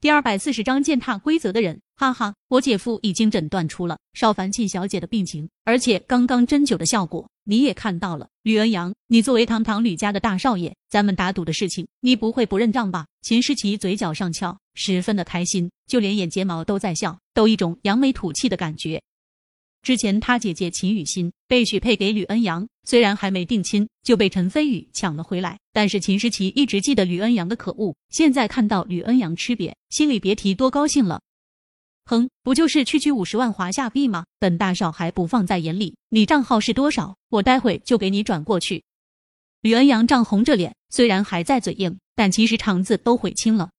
第二百四十章践踏规则的人，哈哈，我姐夫已经诊断出了邵凡沁小姐的病情，而且刚刚针灸的效果你也看到了。吕恩阳，你作为堂堂吕家的大少爷，咱们打赌的事情，你不会不认账吧？秦诗琪嘴角上翘，十分的开心，就连眼睫毛都在笑，都一种扬眉吐气的感觉。之前他姐姐秦雨欣被许配给吕恩阳，虽然还没定亲，就被陈飞宇抢了回来。但是秦诗琪一直记得吕恩阳的可恶，现在看到吕恩阳吃瘪，心里别提多高兴了。哼，不就是区区五十万华夏币吗？本大少还不放在眼里。你账号是多少？我待会就给你转过去。吕恩阳涨红着脸，虽然还在嘴硬，但其实肠子都悔青了。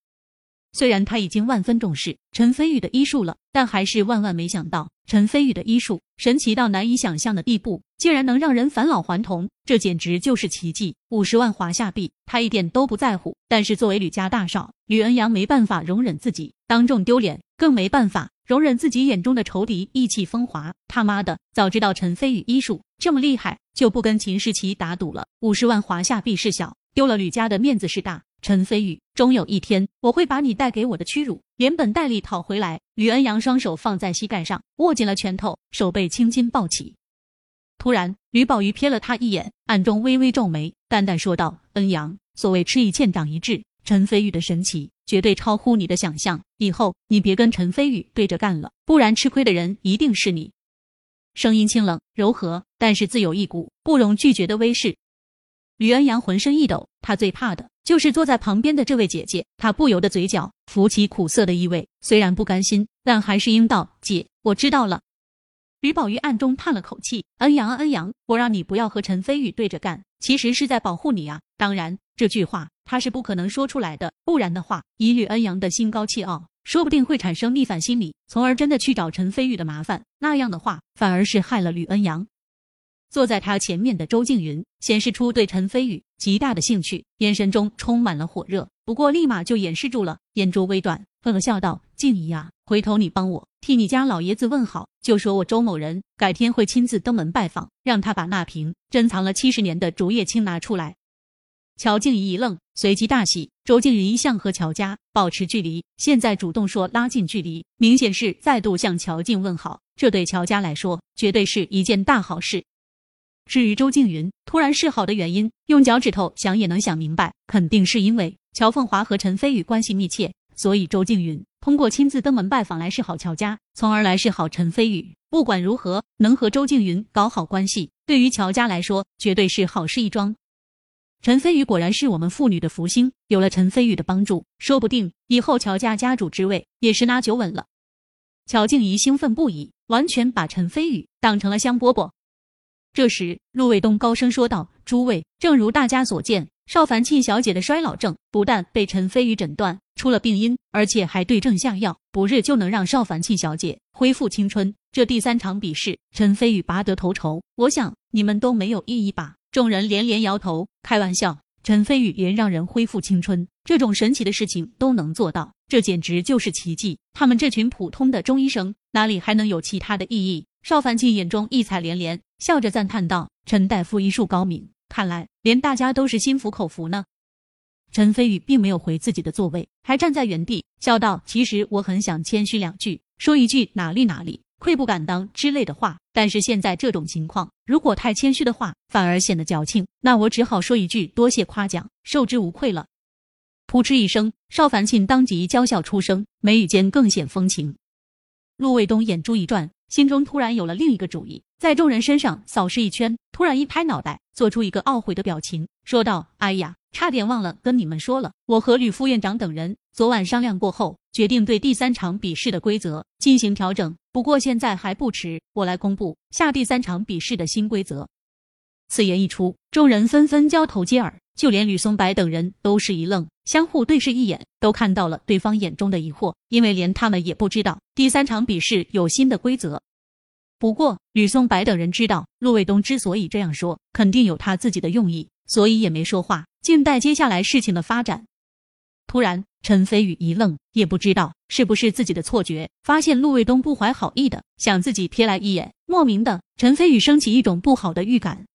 虽然他已经万分重视陈飞宇的医术了，但还是万万没想到陈飞宇的医术神奇到难以想象的地步，竟然能让人返老还童，这简直就是奇迹！五十万华夏币，他一点都不在乎。但是作为吕家大少，吕恩阳没办法容忍自己当众丢脸，更没办法容忍自己眼中的仇敌意气风华。他妈的，早知道陈飞宇医术这么厉害，就不跟秦世奇打赌了。五十万华夏币是小，丢了吕家的面子是大。陈飞宇，终有一天我会把你带给我的屈辱连本带利讨回来。吕恩阳双手放在膝盖上，握紧了拳头，手背青筋暴起。突然，吕宝玉瞥了他一眼，暗中微微皱眉，淡淡说道：“恩阳，所谓吃一堑长一智，陈飞宇的神奇绝对超乎你的想象。以后你别跟陈飞宇对着干了，不然吃亏的人一定是你。”声音清冷柔和，但是自有一股不容拒绝的威势。吕恩阳浑身一抖，他最怕的。就是坐在旁边的这位姐姐，她不由得嘴角浮起苦涩的意味，虽然不甘心，但还是应道：“姐，我知道了。”吕宝玉暗中叹了口气：“恩阳，恩阳，我让你不要和陈飞宇对着干，其实是在保护你啊。当然，这句话他是不可能说出来的，不然的话，以吕恩阳的心高气傲，说不定会产生逆反心理，从而真的去找陈飞宇的麻烦。那样的话，反而是害了吕恩阳。”坐在他前面的周静云显示出对陈飞宇极大的兴趣，眼神中充满了火热，不过立马就掩饰住了，眼珠微转，呵呵笑道：“静怡啊，回头你帮我替你家老爷子问好，就说我周某人改天会亲自登门拜访，让他把那瓶珍藏了七十年的竹叶青拿出来。”乔静怡一愣，随即大喜。周静云一向和乔家保持距离，现在主动说拉近距离，明显是再度向乔静问好，这对乔家来说绝对是一件大好事。至于周静云突然示好的原因，用脚趾头想也能想明白，肯定是因为乔凤华和陈飞宇关系密切，所以周静云通过亲自登门拜访来示好乔家，从而来示好陈飞宇。不管如何，能和周静云搞好关系，对于乔家来说绝对是好事一桩。陈飞宇果然是我们父女的福星，有了陈飞宇的帮助，说不定以后乔家家主之位也是拿九稳了。乔静怡兴奋不已，完全把陈飞宇当成了香饽饽。这时，陆卫东高声说道：“诸位，正如大家所见，邵凡沁小姐的衰老症不但被陈飞宇诊断出了病因，而且还对症下药，不日就能让邵凡沁小姐恢复青春。这第三场比试，陈飞宇拔得头筹，我想你们都没有异议吧？”众人连连摇头：“开玩笑，陈飞宇连让人恢复青春这种神奇的事情都能做到，这简直就是奇迹。他们这群普通的中医生哪里还能有其他的意义？”邵凡沁眼中异彩连连。笑着赞叹道：“陈大夫医术高明，看来连大家都是心服口服呢。”陈飞宇并没有回自己的座位，还站在原地笑道：“其实我很想谦虚两句，说一句哪里哪里愧不敢当之类的话，但是现在这种情况，如果太谦虚的话，反而显得矫情。那我只好说一句多谢夸奖，受之无愧了。”噗嗤一声，邵凡沁当即娇笑出声，眉宇间更显风情。陆卫东眼珠一转。心中突然有了另一个主意，在众人身上扫视一圈，突然一拍脑袋，做出一个懊悔的表情，说道：“哎呀，差点忘了跟你们说了，我和吕副院长等人昨晚商量过后，决定对第三场比试的规则进行调整。不过现在还不迟，我来公布下第三场比试的新规则。”此言一出，众人纷纷交头接耳，就连吕松白等人都是一愣，相互对视一眼，都看到了对方眼中的疑惑，因为连他们也不知道第三场比试有新的规则。不过，吕松白等人知道陆卫东之所以这样说，肯定有他自己的用意，所以也没说话，静待接下来事情的发展。突然，陈飞宇一愣，也不知道是不是自己的错觉，发现陆卫东不怀好意的向自己瞥来一眼，莫名的，陈飞宇升起一种不好的预感。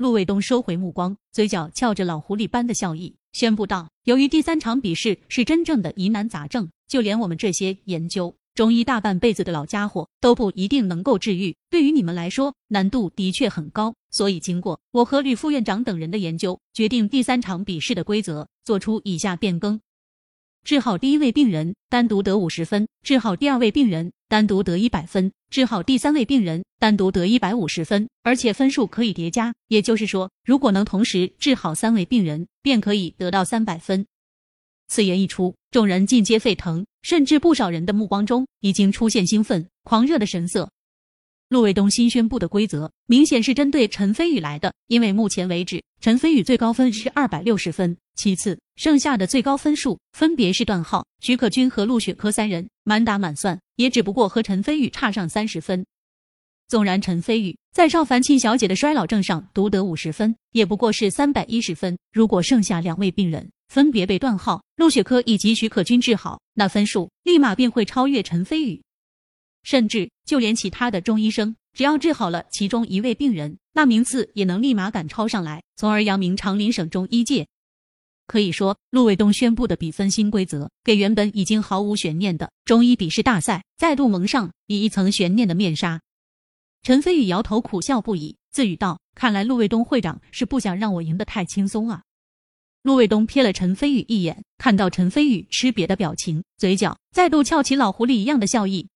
陆卫东收回目光，嘴角翘着老狐狸般的笑意，宣布道：“由于第三场比试是真正的疑难杂症，就连我们这些研究中医大半辈子的老家伙都不一定能够治愈。对于你们来说，难度的确很高。所以，经过我和吕副院长等人的研究，决定第三场比试的规则做出以下变更：治好第一位病人单独得五十分，治好第二位病人单独得一百分。”治好第三位病人，单独得一百五十分，而且分数可以叠加。也就是说，如果能同时治好三位病人，便可以得到三百分。此言一出，众人尽皆沸腾，甚至不少人的目光中已经出现兴奋、狂热的神色。陆卫东新宣布的规则，明显是针对陈飞宇来的，因为目前为止，陈飞宇最高分是二百六十分，其次剩下的最高分数分别是段浩、徐可君和陆雪珂三人，满打满算也只不过和陈飞宇差上三十分。纵然陈飞宇在邵凡庆小姐的衰老症上独得五十分，也不过是三百一十分。如果剩下两位病人分别被段浩、陆雪珂以及徐可君治好，那分数立马便会超越陈飞宇。甚至就连其他的中医生，只要治好了其中一位病人，那名次也能立马赶超上来，从而扬名长林省中医界。可以说，陆卫东宣布的比分新规则，给原本已经毫无悬念的中医笔试大赛再度蒙上以一层悬念的面纱。陈飞宇摇头苦笑不已，自语道：“看来陆卫东会长是不想让我赢得太轻松啊。”陆卫东瞥了陈飞宇一眼，看到陈飞宇吃瘪的表情，嘴角再度翘起老狐狸一样的笑意。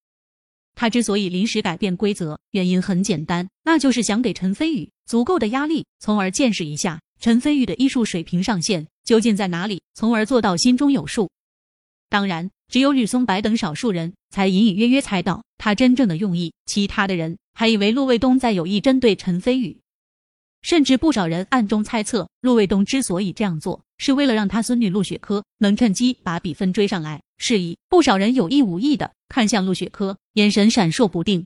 他之所以临时改变规则，原因很简单，那就是想给陈飞宇足够的压力，从而见识一下陈飞宇的艺术水平上限究竟在哪里，从而做到心中有数。当然，只有吕松白等少数人才隐隐约约猜到他真正的用意，其他的人还以为陆卫东在有意针对陈飞宇，甚至不少人暗中猜测，陆卫东之所以这样做，是为了让他孙女陆雪珂能趁机把比分追上来。是以，不少人有意无意的看向陆雪珂，眼神闪烁不定。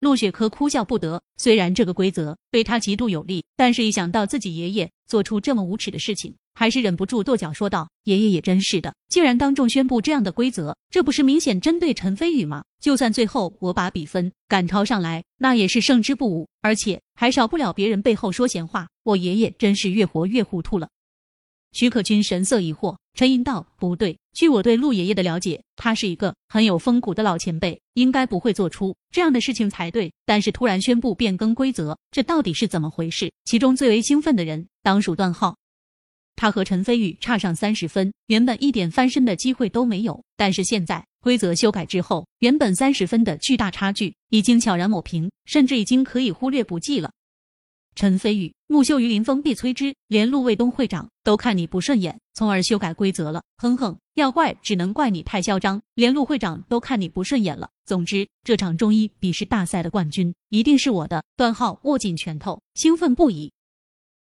陆雪珂哭笑不得，虽然这个规则对他极度有利，但是一想到自己爷爷做出这么无耻的事情，还是忍不住跺脚说道：“爷爷也真是的，竟然当众宣布这样的规则，这不是明显针对陈飞宇吗？就算最后我把比分赶超上来，那也是胜之不武，而且还少不了别人背后说闲话。我爷爷真是越活越糊涂了。”徐可君神色疑惑，沉吟道：“不对，据我对陆爷爷的了解，他是一个很有风骨的老前辈，应该不会做出这样的事情才对。但是突然宣布变更规则，这到底是怎么回事？”其中最为兴奋的人当属段浩，他和陈飞宇差上三十分，原本一点翻身的机会都没有。但是现在规则修改之后，原本三十分的巨大差距已经悄然抹平，甚至已经可以忽略不计了。陈飞宇木秀于林，风必摧之。连陆卫东会长都看你不顺眼，从而修改规则了。哼哼，要怪只能怪你太嚣张。连陆会长都看你不顺眼了。总之，这场中医笔试大赛的冠军一定是我的。段浩握紧拳头，兴奋不已。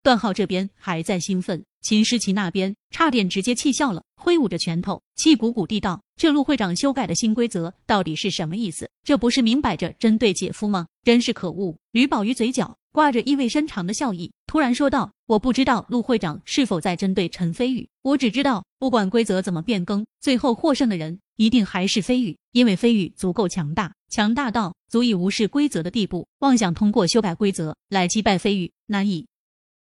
段浩这边还在兴奋，秦诗琪那边差点直接气笑了，挥舞着拳头，气鼓鼓地道：“这陆会长修改的新规则到底是什么意思？这不是明摆着针对姐夫吗？真是可恶！”吕宝玉嘴角。挂着意味深长的笑意，突然说道：“我不知道陆会长是否在针对陈飞宇，我只知道，不管规则怎么变更，最后获胜的人一定还是飞宇，因为飞宇足够强大，强大到足以无视规则的地步。妄想通过修改规则来击败飞宇，难以。”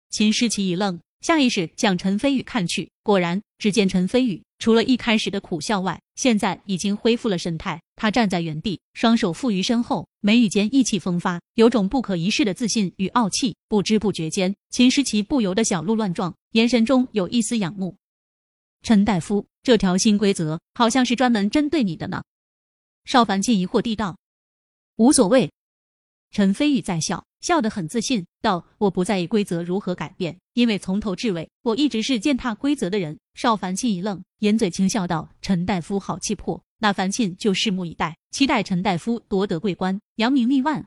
秦诗琪一愣。下意识向陈飞宇看去，果然，只见陈飞宇除了一开始的苦笑外，现在已经恢复了神态。他站在原地，双手负于身后，眉宇间意气风发，有种不可一世的自信与傲气。不知不觉间，秦诗琪不由得小鹿乱撞，眼神中有一丝仰慕。陈大夫，这条新规则好像是专门针对你的呢。邵凡进疑惑地道：“无所谓。”陈飞宇在笑。笑得很自信，道：“我不在意规则如何改变，因为从头至尾，我一直是践踏规则的人。”邵凡沁一愣，掩嘴轻笑道：“陈大夫好气魄。”那樊沁就拭目以待，期待陈大夫夺得桂冠，扬名立万。